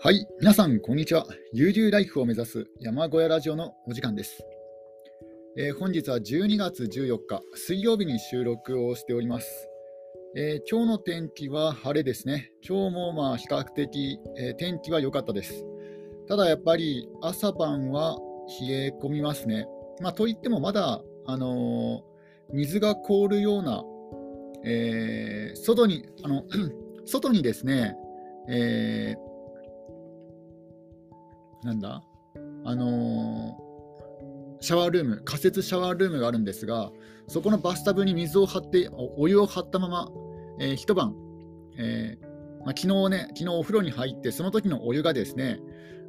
はい、皆さん、こんにちは。悠々ライフを目指す山小屋ラジオのお時間です。えー、本日は12月14日、水曜日に収録をしております。えー、今日の天気は晴れですね。今日もまあ比較的、えー、天気は良かったです。ただやっぱり朝晩は冷え込みますね。まあ、といってもまだ、あの水が凍るような、え外にあの 外にですね、えーなんだ？あのー、シャワールーム、仮設シャワールームがあるんですが、そこのバスタブに水を張って、お湯を張ったまま、えー、一晩、えーまあ、昨日ね、昨日お風呂に入って、その時のお湯がですね、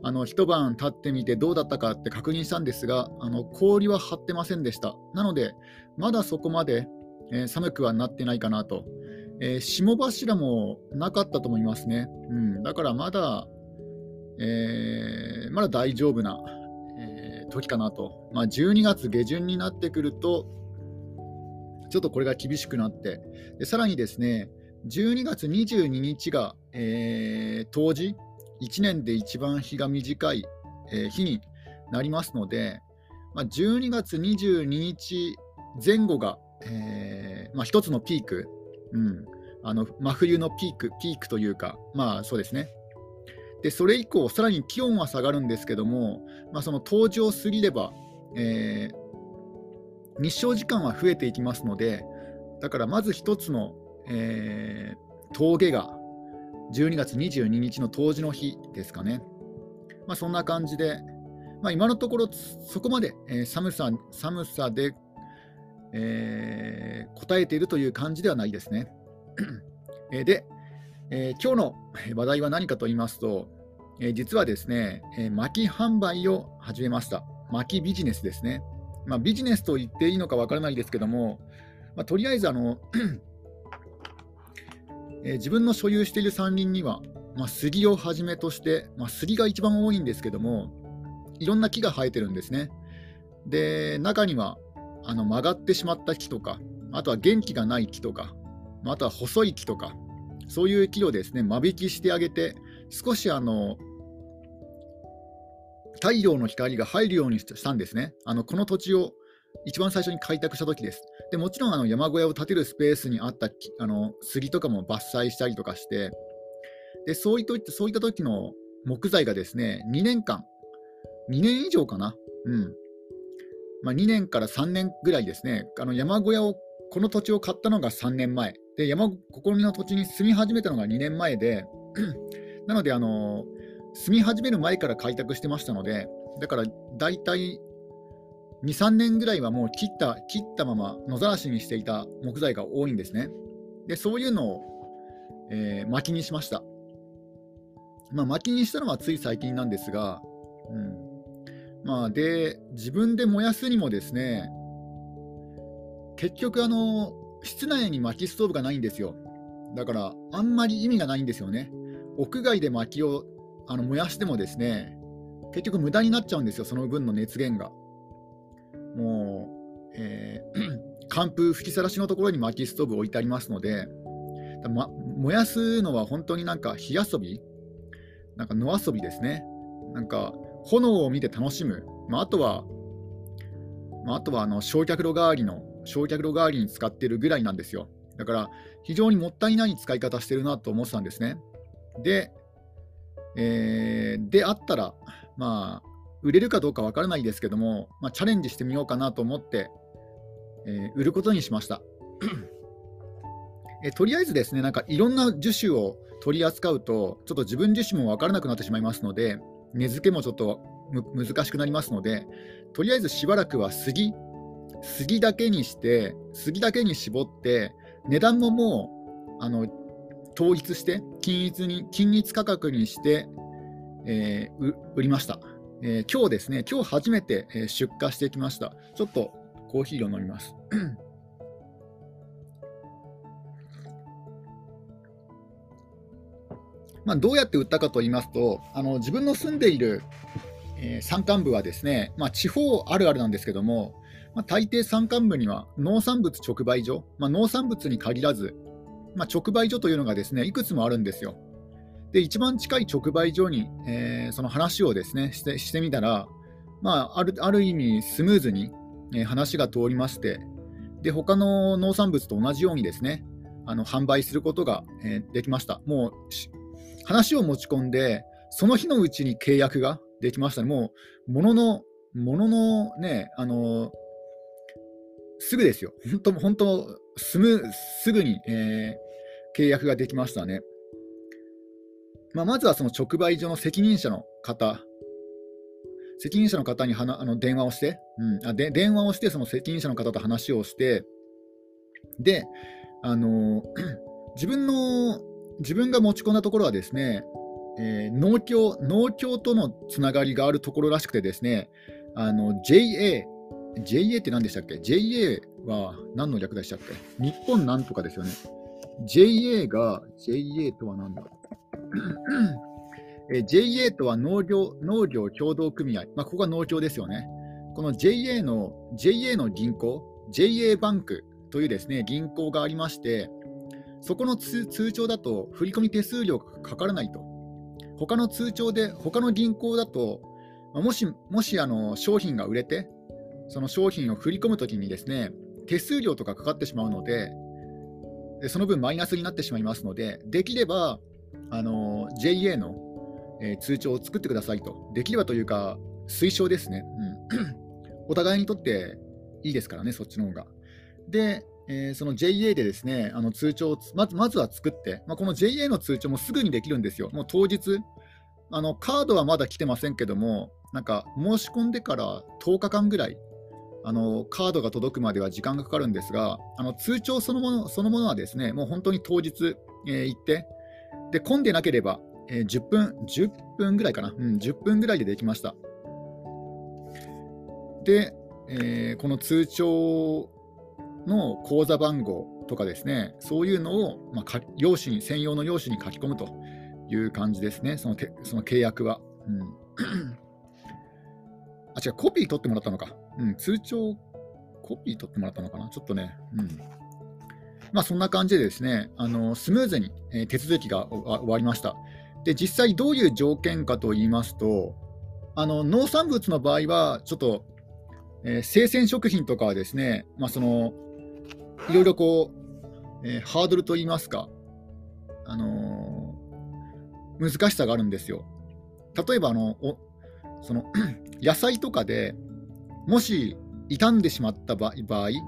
あの一晩経ってみてどうだったかって確認したんですが、あの氷は張ってませんでした。なので、まだそこまで、えー、寒くはなってないかなと。えー、霜柱もなかったと思いますね。うん、だからまだえー、まだ大丈夫な、えー、時かなと、まあ、12月下旬になってくると、ちょっとこれが厳しくなって、でさらにですね、12月22日が、えー、冬至、1年で一番日が短い、えー、日になりますので、まあ、12月22日前後が、えーまあ、一つのピーク、うん、あの真冬のピーク、ピークというか、まあそうですね、でそれ以降、さらに気温は下がるんですけども、まあ、その登場過ぎれば、えー、日照時間は増えていきますので、だからまず一つの、えー、峠が12月22日の冬至の日ですかね。まあ、そんな感じで、まあ、今のところそこまで、えー、寒さ寒さで、えー、答えているという感じではないですね。で、えー、今日の話題は何かと言いますと、えー、実はですね、えー、薪販売を始めました。薪ビジネスですね。まあ、ビジネスと言っていいのかわからないですけども、まあ、とりあえずあの えー、自分の所有している山林には、まあ、杉をはじめとして、まあ、杉が一番多いんですけども、いろんな木が生えてるんですね。で、中にはあの曲がってしまった木とか、あとは元気がない木とか、あとは細い木とか、そういう木をですね間引きしてあげて少しあの太陽の光が入るようにしたんですね。あのこの土地を一番最初に開拓した時です。でもちろんあの山小屋を建てるスペースにあったあの杉とかも伐採したりとかして、でそういったそういった時の木材がですね2年間、2年以上かな、うんまあ、2年から3年ぐらいですね、あの山小屋をこの土地を買ったのが3年前、で山ここの土地に住み始めたのが2年前で、なので、あの住み始める前から開拓してましたので、だから大体2、3年ぐらいはもう切った切ったまま野ざらしにしていた木材が多いんですね。で、そういうのを、えー、薪にしました。まあ、薪にしたのはつい最近なんですが、うんまあ、で自分で燃やすにもですね結局あの室内に薪ストーブがないんですよ。だから、あんまり意味がないんですよね。屋外で薪をあの燃やしてもですね、結局無駄になっちゃうんですよ、その分の熱源が。もう、えー、寒風吹きさらしのところに薪ストーブ置いてありますので、ま、燃やすのは本当になんか火遊び？なんか野遊びですね。なんか炎を見て楽しむ。まあ、あとは、まあ、あとはあの焼却炉代わりの焼却炉代わりに使ってるぐらいなんですよ。だから非常にもったいない使い方してるなと思ってたんですね。で、えー、であったら、まあ、売れるかどうかわからないですけども、まあ、チャレンジしてみようかなと思って、えー、売ることにしました。えとりあえずですね、なんかいろんな樹種を取り扱うと、ちょっと自分自身も分からなくなってしまいますので、根付けもちょっと難しくなりますので、とりあえずしばらくは杉杉だけにして杉だけに絞って値段ももうあの統一して均一に均一価格にして、えー、売りました、えー、今日ですね今日初めて出荷してきました。ちょっとコーヒーを飲みます。まあ、どうやって売ったかと言いますとあの自分の住んでいる、えー、山間部はですね、まあ、地方あるあるなんですけどもまあ、大抵山間部には農産物直売所、まあ、農産物に限らず、まあ、直売所というのがですねいくつもあるんですよ。で、一番近い直売所に、えー、その話をですねしてしてみたら、まあ、あるある意味スムーズに、えー、話が通りまして、で他の農産物と同じようにですねあの販売することが、えー、できました。もう話を持ち込んで、その日のうちに契約ができましたね。もう、ものの、もののね、あのすぐですよ。本当、本当、すむすぐに、えー、契約ができましたね。まあ、まずはその直売所の責任者の方、責任者の方にはなあの電話をして、うん、あで、電話をして、その責任者の方と話をして、で、あの 自分の、自分が持ち込んだところはですね、えー、農協、農協とのつながりがあるところらしくてですね、あの JA、JA って何でしたっけ ?JA は何の略でしたっけ？日本なんとかですよね。JA が、JA とは何だ？え JA とは農業農業協同組合、まあ、ここが農協ですよね。この JA の JA の銀行、JA バンクというですね銀行がありまして、そこの通帳だと振込手数料がかからないと。他の通帳で、他の銀行だと、もしもしあの商品が売れて、その商品を振り込むときにですね手数料とかかかってしまうので、その分マイナスになってしまいますので、できればあの JA の、えー、通帳を作ってくださいと、できればというか、推奨ですね、うん、お互いにとっていいですからね、そっちの方が。で、えー、その JA でですねあの通帳をまずまずは作って、まあ、この JA の通帳もすぐにできるんですよ、もう当日、あのカードはまだ来てませんけども、なんか申し込んでから10日間ぐらい、あのカードが届くまでは時間がかかるんですが、あの通帳そのものそのものはですねもう本当に当日、えー、行って、で混んでなければ、えー、10分、10分ぐらいかな、うん、10分ぐらいでできました。で、えー、この通帳の口座番号とかですね、そういうのを、まあ、用紙に専用の用紙に書き込むという感じですね、そのその契約は。うんあ、違う、コピー取ってもらったのか。うん、通帳、コピー取ってもらったのかな。ちょっとね、うん。まあ、そんな感じでですね、あのスムーズに、え、手続きが終わりました。で、実際どういう条件かと言いますと、あの農産物の場合は、ちょっと、えー、生鮮食品とかはですね、まあ、そのいろいろこう、えー、ハードルと言いますか、あのー、難しさがあるんですよ。例えばあのその 野菜とかでもし傷んでしまった場合、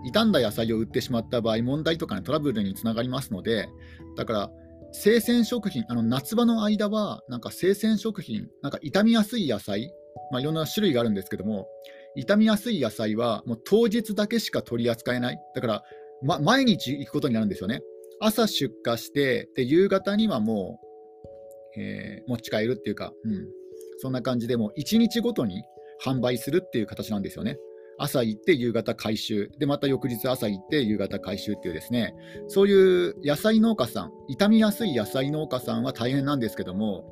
傷んだ野菜を売ってしまった場合、問題とか、ね、トラブルにつながりますので、だから、生鮮食品、あの夏場の間は、なんか生鮮食品、なんか傷みやすい野菜、まあ、いろんな種類があるんですけども、傷みやすい野菜はもう当日だけしか取り扱えない。だから、ま、毎日行くことになるんですよね。朝出荷して、で夕方にはもう、えー、持ち帰るっていうか、うん、そんな感じでも1日ごとに販売するっていう形なんですよね。朝行って夕方回収、でまた翌日朝行って夕方回収っていうですね、そういう野菜農家さん、傷みやすい野菜農家さんは大変なんですけども、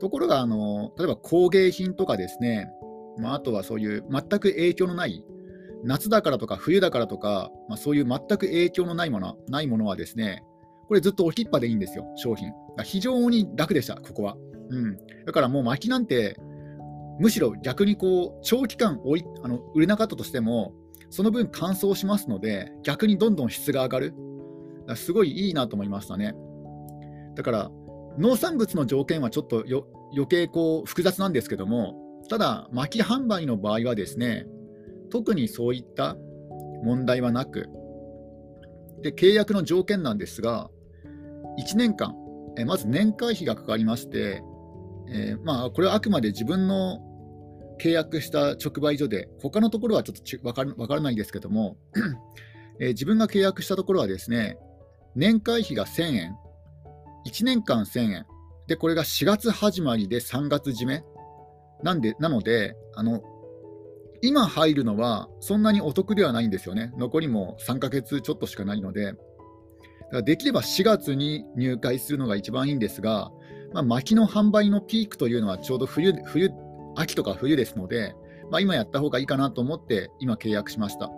ところがあの、例えば工芸品とかですね、まあ、あとはそういう全く影響のない夏だからとか冬だからとか、まあ、そういう全く影響のないものないものはですね、これずっと置きっぱでいいんですよ、商品。非常に楽でした、ここは。うん、だからもう薪なんて、むしろ逆にこう長期間おいあの売れなかったとしても、その分乾燥しますので、逆にどんどん質が上がる。すごいいいなと思いましたね。だから農産物の条件はちょっと余計こう複雑なんですけども、ただ、薪販売の場合はですね、特にそういった問題はなく、で契約の条件なんですが、1年間、えまず年会費がかかりまして、えー、まあ、これはあくまで自分の契約した直売所で、他のところはちょっと分から分からないですけども、えー、自分が契約したところはですね、年会費が1000円、1年間1000円、で、これが4月始まりで3月締め。なんでなのであの、今入るのはそんなにお得ではないんですよね。残りも3ヶ月ちょっとしかないので、だからできれば4月に入会するのが一番いいんですが、まあ、薪の販売のピークというのはちょうど冬冬秋とか冬ですので、まあ、今やった方がいいかなと思って今契約しました。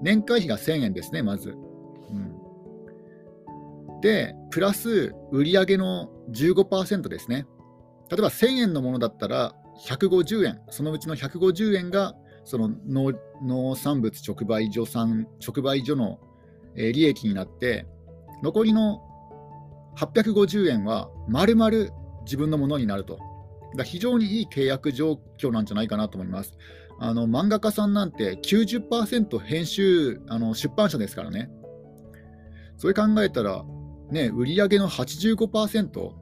年会費が1000円ですね、まず。うん、で、プラス売上の15%ですね。例えば1000円のものだったら150円、そのうちの150円がその農農産物直売所さん直売所の利益になって、残りの850円は丸々自分のものになると。だ非常にいい契約状況なんじゃないかなと思います。あの漫画家さんなんて90%編集あの出版社ですからね。それ考えたら、ね、売上げの85%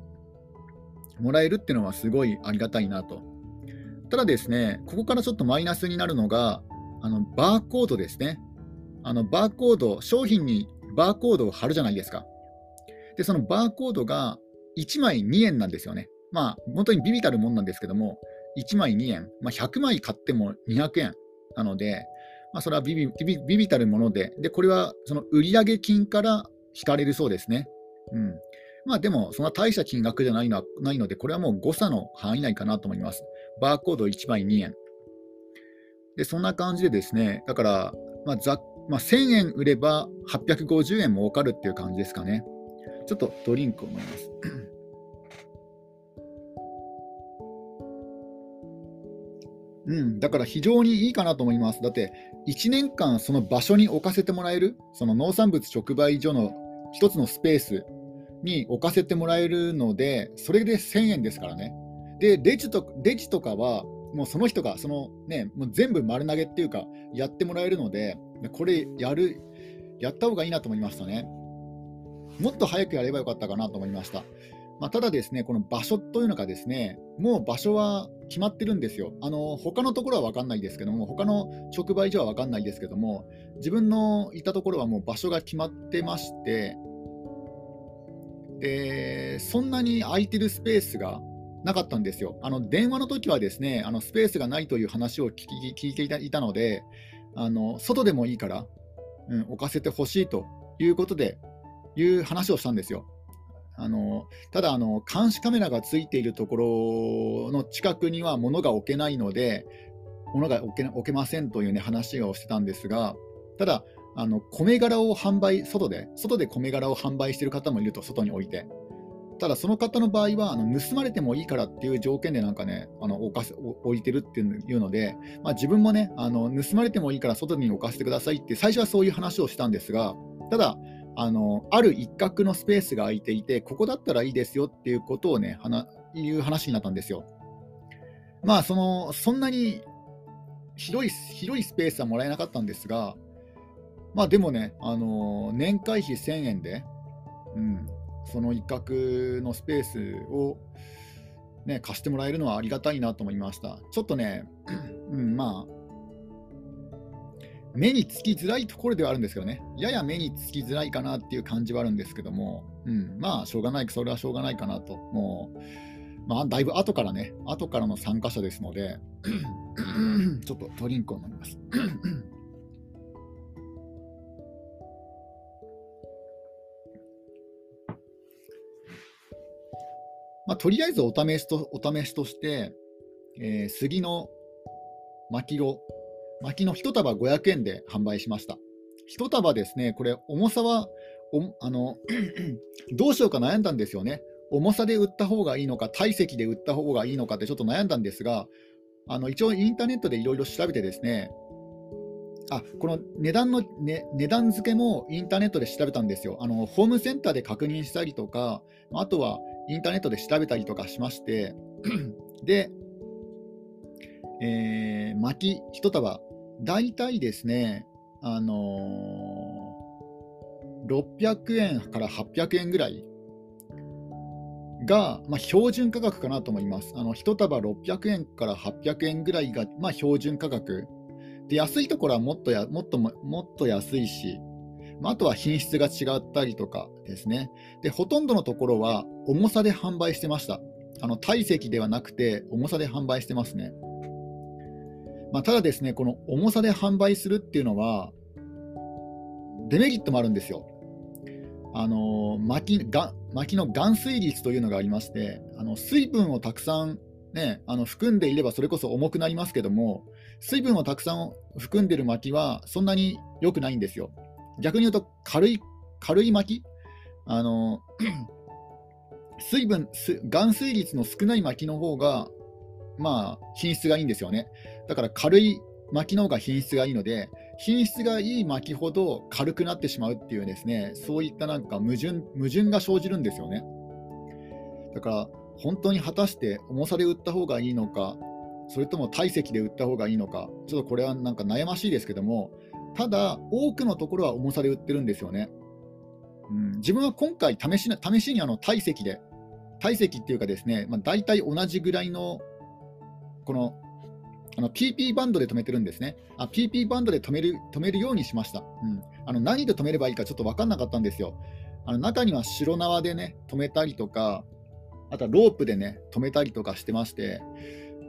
もらえるっていうのはすごいありがたいなと。ただですね、ここからちょっとマイナスになるのが、あのバーコードですね。あのバーコード、商品にバーコードを貼るじゃないですか。で、そのバーコードが1枚2円なんですよね。まあ、本当にビビたるもんなんですけども、1枚2円、まあ、100枚買っても200円なので、まあ、それはビビビビビたるもので、でこれはその売上金から引かれるそうですね。うんまあ、でも、そんな大した金額じゃないのないので、これはもう誤差の範囲内かなと思います。バーコード1枚2円。で、そんな感じでですね、だから、まあざまあ、1000円売れば850円儲かるっていう感じですかね。ちょっとドリンクを飲みます。うん、だから非常にいいかなと思います。だって1年間その場所に置かせてもらえる、その農産物直売所の1つのスペースに置かせてもらえるので、それで1000円ですからね。で、レジとレジとかは、もうその人がその、ね、もう全部丸投げっていうか、やってもらえるので、これやる、やった方がいいなと思いましたね。もっと早くやればよかったかなと思いました。まあ、ただですね、この場所というのがですね、もう場所は決まってるんですよ。あの他のところは分かんないですけども、他の直売所は分かんないですけども、自分のいたところはもう場所が決まってまして、でそんなに空いてるスペースがなかったんですよ。あの電話の時はですね、あのスペースがないという話を聞き聞いていたので、あの外でもいいから、うん、置かせてほしいということで、いう話をしたんですよ。あのただあの、監視カメラがついているところの近くには物が置けないので、物が置け置けませんという、ね、話をしてたんですが、ただ、あの米殻を販売、外で、外で米殻を販売している方もいると、外に置いて。ただ、その方の場合はあの盗まれてもいいからっていう条件でなんかね、あの置かせ置いてるっていうので、まあ、自分もねあの、盗まれてもいいから外に置かせてくださいって、最初はそういう話をしたんですが、ただ、あのある一角のスペースが空いていて、ここだったらいいですよっていうことをね、いう話になったんですよ。まあ、そのそんなに広い広いスペースはもらえなかったんですが、まあでもね、あの年会費1000円で、うん、その一角のスペースを、ね、貸してもらえるのはありがたいなと思いました。ちょっとね、うん、まあ、目につきづらいところではあるんですけどね、やや目につきづらいかなっていう感じはあるんですけども、うん、まあ、しょうがない、それはしょうがないかなと、もう、まあ、だいぶ後からね、後からの参加者ですので、ちょっとドリンクを飲みます。まあ、とりあえずお試しとお試しとして、えー、杉の薪を薪の1束500円で販売しました。1束ですね、これ、重さはおあの どうしようか悩んだんですよね。重さで売った方がいいのか、体積で売った方がいいのかってちょっと悩んだんですが、あの一応インターネットでいろいろ調べてですね、あこの値段の、ね、値段付けもインターネットで調べたんですよあの。ホームセンターで確認したりとか、あとはインターネットで調べたりとかしまして、で、えー、薪1束大体ですね、あのー、600円から800円ぐらいが、まあ、標準価格かなと思います。あの1束600円から800円ぐらいが、まあ、標準価格。で安いところはもっとやもっともっと安いし、まあ、あとは品質が違ったりとかですね。で、ほとんどのところは重さで販売してました。あの体積ではなくて重さで販売してますね。まあ、ただですね、この重さで販売するっていうのは、デメリットもあるんですよ。あの薪が薪の含水率というのがありまして、あの水分をたくさん、ね、あの含んでいればそれこそ重くなりますけども、水分をたくさん含んでる薪はそんなに良くないんですよ。逆に言うと軽い軽い薪あの 水分、含水率の少ない薪の方が、まあ、品質がいいんですよね。だから軽い薪の方が品質がいいので、品質がいい薪ほど軽くなってしまうっていうですね、そういったなんか矛盾矛盾が生じるんですよね。だから、本当に果たして重さで売った方がいいのか、それとも体積で売った方がいいのか、ちょっとこれはなんか悩ましいですけども、ただ、多くのところは重さで売ってるんですよね。うん、自分は今回試し、試しにあの体積で、体積っていうかですね、まあ、大体同じぐらいの、このあの PP バンドで止めてるんですね。あ PP バンドで止める止めるようにしました。うん、あの何で止めればいいかちょっと分かんなかったんですよ。あの中には白縄でね、止めたりとか、あとはロープでね、止めたりとかしてまして、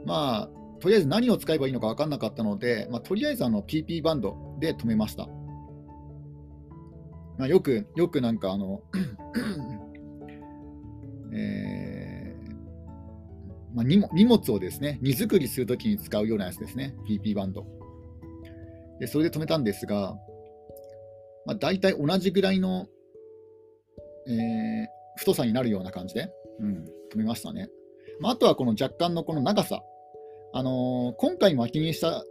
まあ、とりあえず何を使えばいいのか分かんなかったので、まあ、とりあえずあの PP バンドで止めました。まあ、よく、よくなんかあの えー、まあ、荷物をですね、荷造りするときに使うようなやつですね、PP バンド。でそれで止めたんですが、まあ、大体同じぐらいの、えー、太さになるような感じで、うん、止めましたね。まあ、あとはこの若干のこの長さ、あのー、今回巻きにした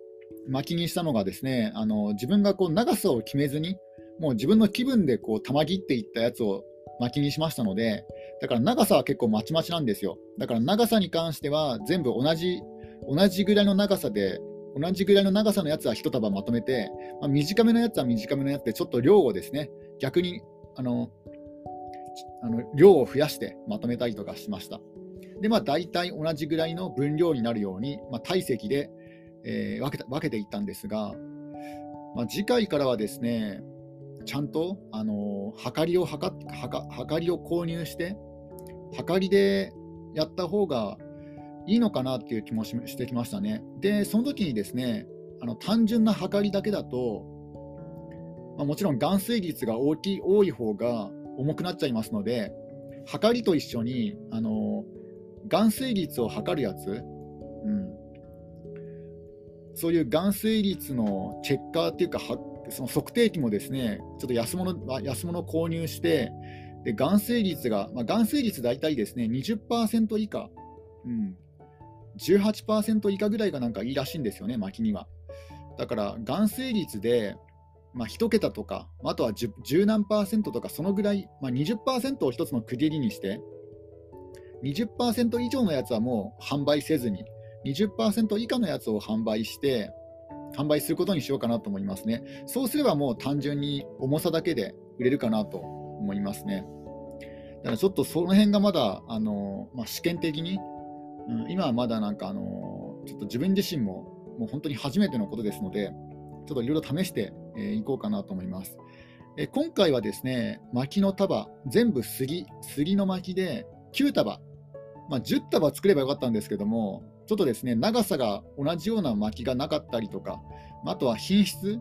巻きにしたのがですね、あのー、自分がこう長さを決めずに、もう自分の気分でこう玉切っていったやつを巻きにしましたので、だから長さは結構まちまちなんですよ。だから長さに関しては全部同じ同じぐらいの長さで、同じぐらいの長さのやつは1束まとめて、まあ、短めのやつは短めのやつで、ちょっと量をですね、逆にあのあの量を増やしてまとめたりとかしました。で、まあ、大体同じぐらいの分量になるように、まあ、体積で、えー、分けた分けていったんですが、まあ、次回からはですね、ちゃんと、あのー、測りを測測りを購入して、測りでやった方がいいのかなっていう気もしてきましたね。で、その時にですね、あの単純な測りだけだと、まあ、もちろん含水率が大きい多い方が重くなっちゃいますので、測りと一緒に、あのー含水率を測るやつ、うん、そういう含水率のチェッカーっていうか、その測定器もですね、ちょっと安物安物購入して、で含水率が、まあ、含水率大体ですね、20%以下、うん、18%以下ぐらいがなんかいいらしいんですよね、薪には。だから含水率で、まあ、1桁とか、あとは 10, 10何パーセントとか、そのぐらい、まあ、20%を1つの区切りにして、20%以上のやつはもう販売せずに、20%以下のやつを販売して、販売することにしようかなと思いますね。そうすればもう単純に重さだけで売れるかなと思いますね。だからちょっとその辺がまだ、あのまあ、試験的に、うん、今はまだなんか、あのちょっと自分自身ももう本当に初めてのことですので、ちょっといろいろ試してい、えー、こうかなと思います。え今回はですね、薪の束、全部杉、杉の薪で9束まあ、10束作ればよかったんですけども、ちょっとですね、長さが同じような巻きがなかったりとか、あとは品質、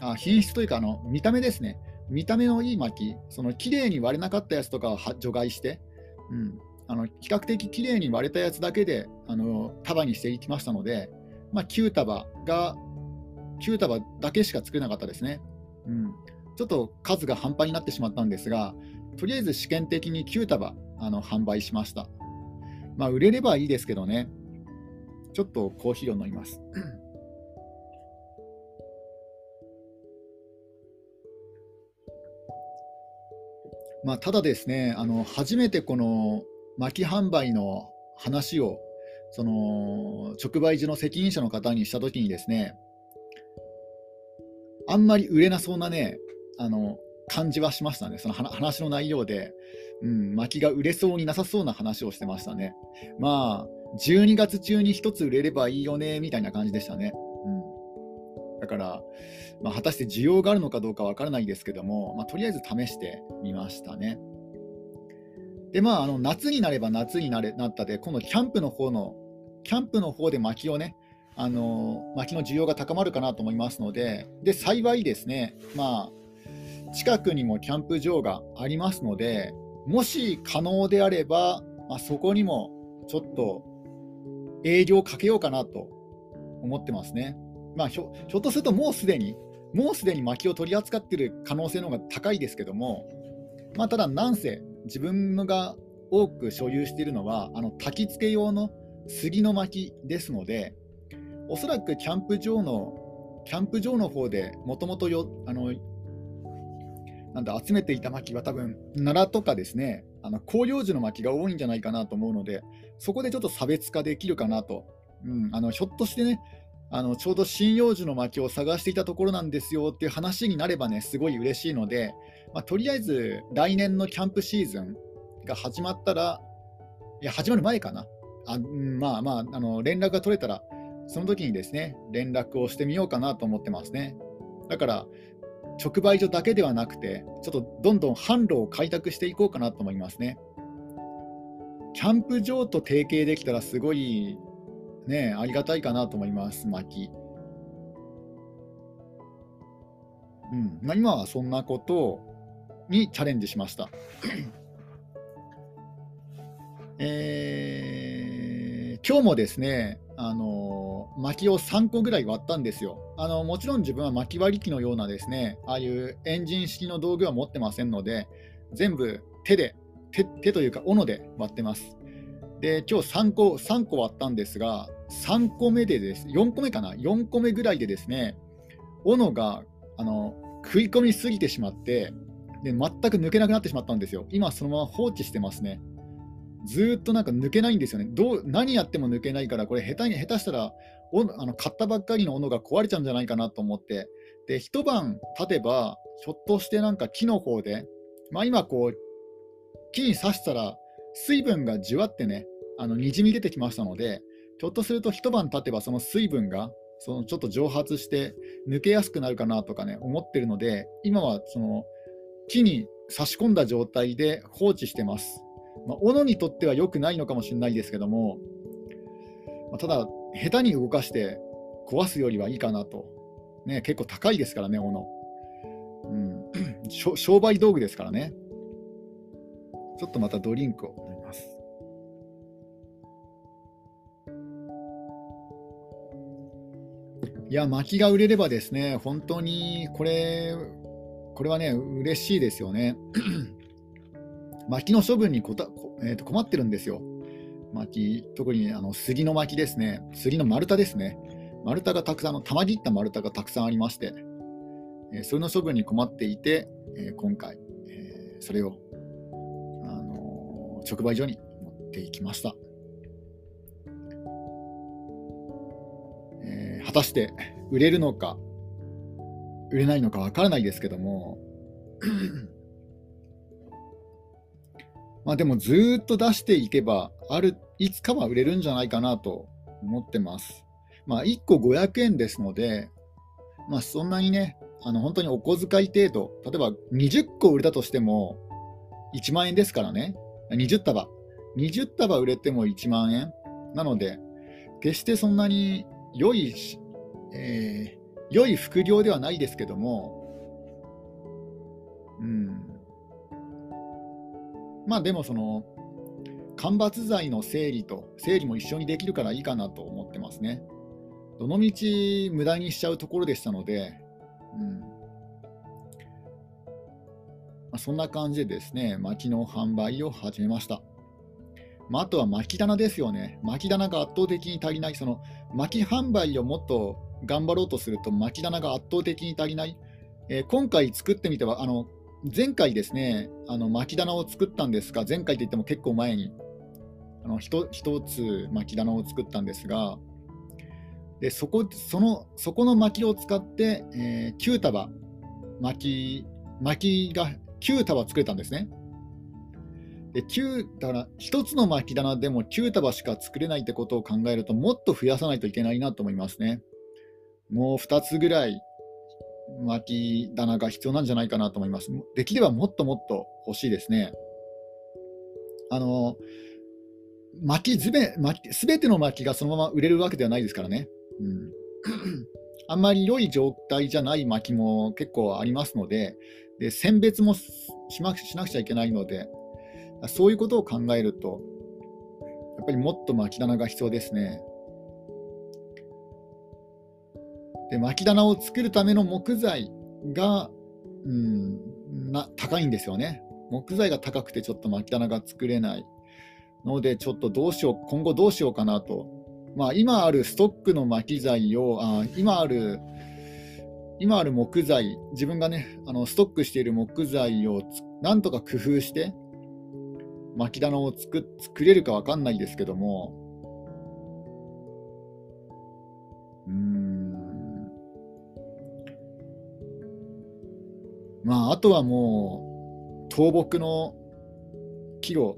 あ品質というかあの見た目ですね、見た目のいい巻き、その綺麗に割れなかったやつとかは除外して、うん、あの比較的綺麗に割れたやつだけであの束にしていきましたので、まあ、9束が9束だけしか作れなかったですね。うん、ちょっと数が半端になってしまったんですが、とりあえず試験的に9束あの販売しました。まあ、売れればいいですけどね。ちょっとコーヒーを飲みます。まあ、ただですね、あの初めてこの巻き販売の話をその直売所の責任者の方にしたときにですね、あんまり売れなそうなね、あの感じはしましたね、その話の内容で。うん、薪が売れそうになさそうな話をしてましたね。まあ、12月中に1つ売れればいいよね、みたいな感じでしたね。うん、だから、まあ、果たして需要があるのかどうかわからないですけども、まあ、とりあえず試してみましたね。で、まあ、あの夏になれば夏になれなったで、今度キャンプの方の、キャンプの方で薪をね、あの薪の需要が高まるかなと思いますので、で幸いですね、まあ、近くにもキャンプ場がありますので、もし可能であれば、まあ、そこにもちょっと営業かけようかなと思ってますね。まあ、ひょひょっとするともうすでに、もうすでに薪を取り扱っている可能性の方が高いですけども、まあ、ただ、なんせ自分が多く所有しているのは、あの焚き付け用の杉の薪ですので、おそらくキャンプ場のキャンプ場の方でもともとあのなんだ集めていた薪は多分奈良とかですねあの広葉樹の薪が多いんじゃないかなと思うのでそこでちょっと差別化できるかなと、うん、あのひょっとしてねあのちょうど針葉樹の薪を探していたところなんですよっていう話になればねすごい嬉しいので、まあ、とりあえず来年のキャンプシーズンが始まったらいや始まる前かな。あ、まあまああの連絡が取れたらその時にですね連絡をしてみようかなと思ってますね。だから直売所だけではなくてちょっとどんどん販路を開拓していこうかなと思いますねキャンプ場と提携できたらすごいね、ありがたいかなと思います、薪。うんまあ、今はそんなことにチャレンジしました。えー、今日もですね、あの薪を3個ぐらい割ったんですよあの。もちろん自分は薪割り機のようなですね、ああいうエンジン式の道具は持ってませんので、全部手で、手手というか斧で割ってます。で、今日3個 ,3 個割ったんですが、3個目でです、4個目かな、4個目ぐらいでですね、斧があの食い込みすぎてしまって、で全く抜けなくなってしまったんですよ。今、そのまま放置してますね。ずっとなんか抜けないんですよね。どう何やっても抜けないから、これ下手に下手したらおあの買ったばっかりの斧が壊れちゃうんじゃないかなと思って、で一晩経てば、ひょっとしてなんか木の方で、まあ、今こう、木に刺したら水分がじわってね、あのにじみ出てきましたので、ひょっとすると一晩経てばその水分がそのちょっと蒸発して抜けやすくなるかなとかね思ってるので今はその木に差し込んだ状態で放置してます。まあ、斧にとっては良くないのかもしれないですけども、まあ、ただ下手に動かして壊すよりはいいかなと。ね、結構高いですからね、斧。うん、商売道具ですからね。ちょっとまたドリンクを飲みます。いや、薪が売れればですね、本当にこれ、これはね、嬉しいですよね。薪の処分にこた、えー、と困ってるんですよ。薪、特にあの杉の薪ですね、杉の丸太ですね。丸太がたくさん、玉切った丸太がたくさんありまして、えー、それの処分に困っていて、えー、今回、えー、それを、あの直売所に持っていきました。え果たして売れるのか、売れないのかわからないですけども、まあでもずっと出していけば、ある、いつかは売れるんじゃないかなと思ってます。まあ1個500円ですので、まあそんなにね、あの本当にお小遣い程度、例えば20個売れたとしても1万円ですからね、20束。20束売れても1万円なので、決してそんなに良い、えー、良い副業ではないですけども、うん、まあでもその、間伐材の整理と整理も一緒にできるからいいかなと思ってますね。どのみち無駄にしちゃうところでしたので、うんまあ、そんな感じでですね、薪の販売を始めました。まあ、あとは巻き棚ですよね。巻き棚が圧倒的に足りない。その巻き販売をもっと頑張ろうとすると巻き棚が圧倒的に足りない。えー、今回作ってみては、あの前回ですね、あの巻き棚を作ったんですが、前回といっても結構前にあの一つ巻き棚を作ったんですが、でそこそのそこの薪を使って、えー、9束薪薪が9束作れたんですね。で9だから1つの巻き棚でも9束しか作れないってことを考えるともっと増やさないといけないなと思いますね。もう2つぐらい巻き棚が必要なんじゃないかなと思います。できればもっともっと欲しいですね。あの巻きずべ巻き全ての巻きがそのまま売れるわけではないですからね。うん、あんまり良い状態じゃない巻きも結構ありますので、で選別もしなくちゃいけないので、そういうことを考えると、やっぱりもっと巻き棚が必要ですね。で巻き棚を作るための木材が、うん、な高いんですよね。木材が高くてちょっと巻き棚が作れないので、ちょっとどうしよう、今後どうしようかなと。まあ、今あるストックの巻き材を、あ今ある、今ある木材、自分がね、あのストックしている木材をなんとか工夫して、巻き棚を作作れるか分かんないですけども、まあ、あとはもう、倒木の木を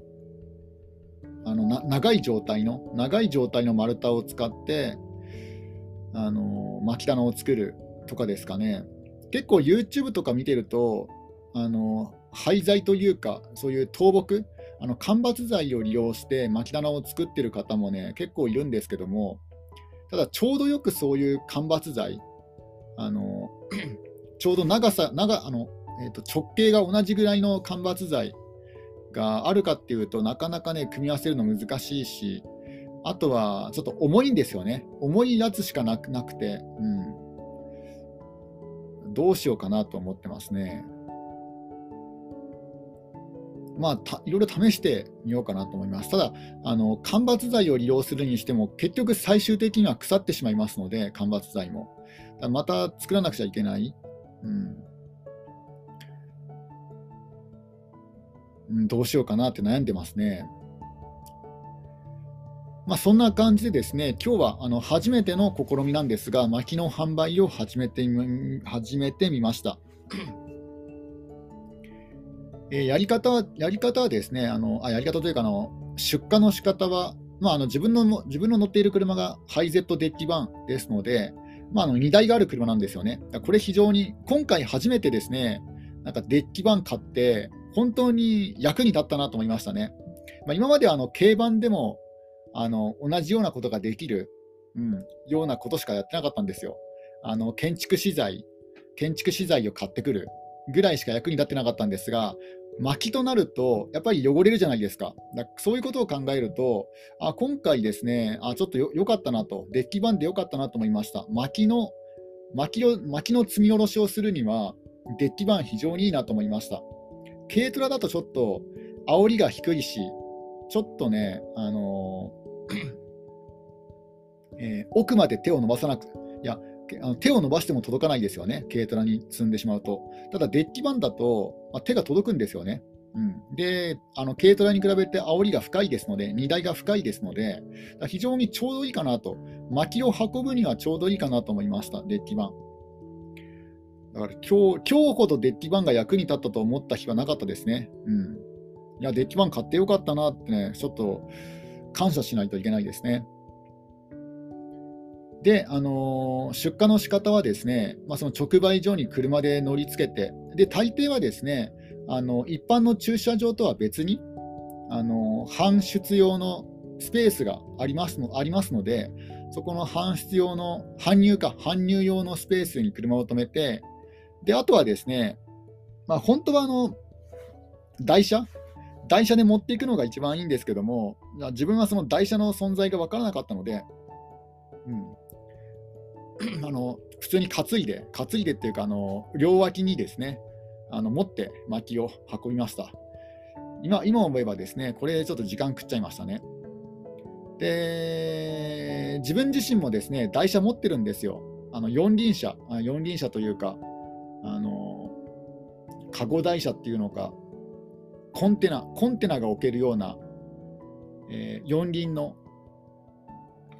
あのな長い状態の長い状態の丸太を使ってあの巻き棚を作るとかですかね。結構 YouTube とか見てるとあの廃材というかそういう倒木あの間伐材を利用して巻き棚を作ってる方もね結構いるんですけどもただちょうどよくそういう間伐材あの ちょうど長さ長あの、えー、と直径が同じぐらいの間伐材があるかっていうとなかなかね組み合わせるの難しいしあとはちょっと重いんですよね重いやつしかなくなくて、うん、どうしようかなと思ってますねまあ、いろいろ試してみようかなと思います。ただ、あの間伐材を利用するにしても、結局最終的には腐ってしまいますので、間伐材も。また作らなくちゃいけない。うんどうしようかなって悩んでますね。まあ、そんな感じでですね、今日はあの初めての試みなんですが、薪の販売を始めてみ始めてみました。えやり方はやり方はですね、あのあやり方というかあの、出荷の仕方は、まあ、あの自分の自分の乗っている車がハイゼットデッキ版ですので、まあ、あの荷台がある車なんですよね。これ非常に、今回初めてですね、なんかデッキ版買って、本当に役に立ったなと思いましたね。まあ、今まではあの軽バンでもあの同じようなことができる、うん、ようなことしかやってなかったんですよ。あの建築資材、建築資材を買ってくるぐらいしか役に立ってなかったんですが、薪となると、やっぱり汚れるじゃないですか。だそういうことを考えると、あ今回ですね、あちょっとよかったなと、デッキ版でよかったなと思いました。薪の薪を薪の積み下ろしをするには、デッキ版非常にいいなと思いました。軽トラだとちょっと煽りが低いし、ちょっとね、あのー えー、奥まで手を伸ばさなくいやあの手を伸ばしても届かないですよね、軽トラに積んでしまうと。ただ、デッキ版だと、まあ、手が届くんですよね。うん、であの軽トラに比べて煽りが深いですので、荷台が深いですので、非常にちょうどいいかなと、薪を運ぶにはちょうどいいかなと思いました、デッキ版。だから今日、今日ほどデッキ版が役に立ったと思った日はなかったですね。うん。いや、デッキ版買ってよかったなってね、ちょっと感謝しないといけないですね。で、あのー、出荷の仕方はですね、まあ、その直売所に車で乗り付けて、で大抵はですね、あの一般の駐車場とは別に、あの搬出用のスペースがありますのありますので、そこの搬出用の、搬入か、搬入用のスペースに車を止めて、で、あとはですね、まあ、本当はあの、台車？台車で持っていくのが一番いいんですけども、自分はその台車の存在が分からなかったので、うん、あの普通に担いで、担いでっていうか、あの両脇にですね、あの持って薪を運びました。今今思えばですね、これちょっと時間食っちゃいましたね。で、自分自身もですね、台車持ってるんですよ。あの四輪車、四輪車というか、あのカゴ台車っていうのか、コンテナ、コンテナが置けるような、えー、四輪の、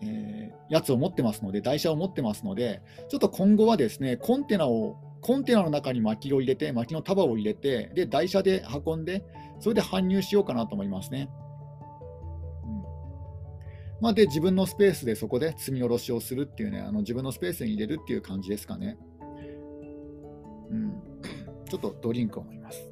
えー、やつを持ってますので、台車を持ってますので、ちょっと今後はですね、コンテナを、コンテナの中に薪を入れて、薪の束を入れて、で、台車で運んで、それで搬入しようかなと思いますね。まあ、で、自分のスペースでそこで積み下ろしをするっていうね、あの自分のスペースに入れるっていう感じですかね。ちょっとドリンクを飲みます。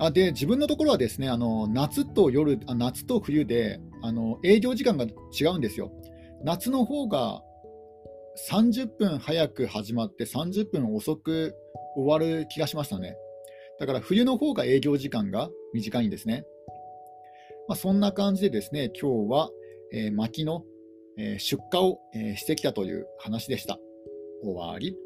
あで自分のところはですねあの夏と夜あ夏と冬であの営業時間が違うんですよ。夏の方が30分早く始まって30分遅く終わる気がしましたね。だから冬の方が営業時間が短いんですね。まあ、そんな感じでですね、今日は、えー、薪の、えー出荷を、えーしてきたという話でした。終わり。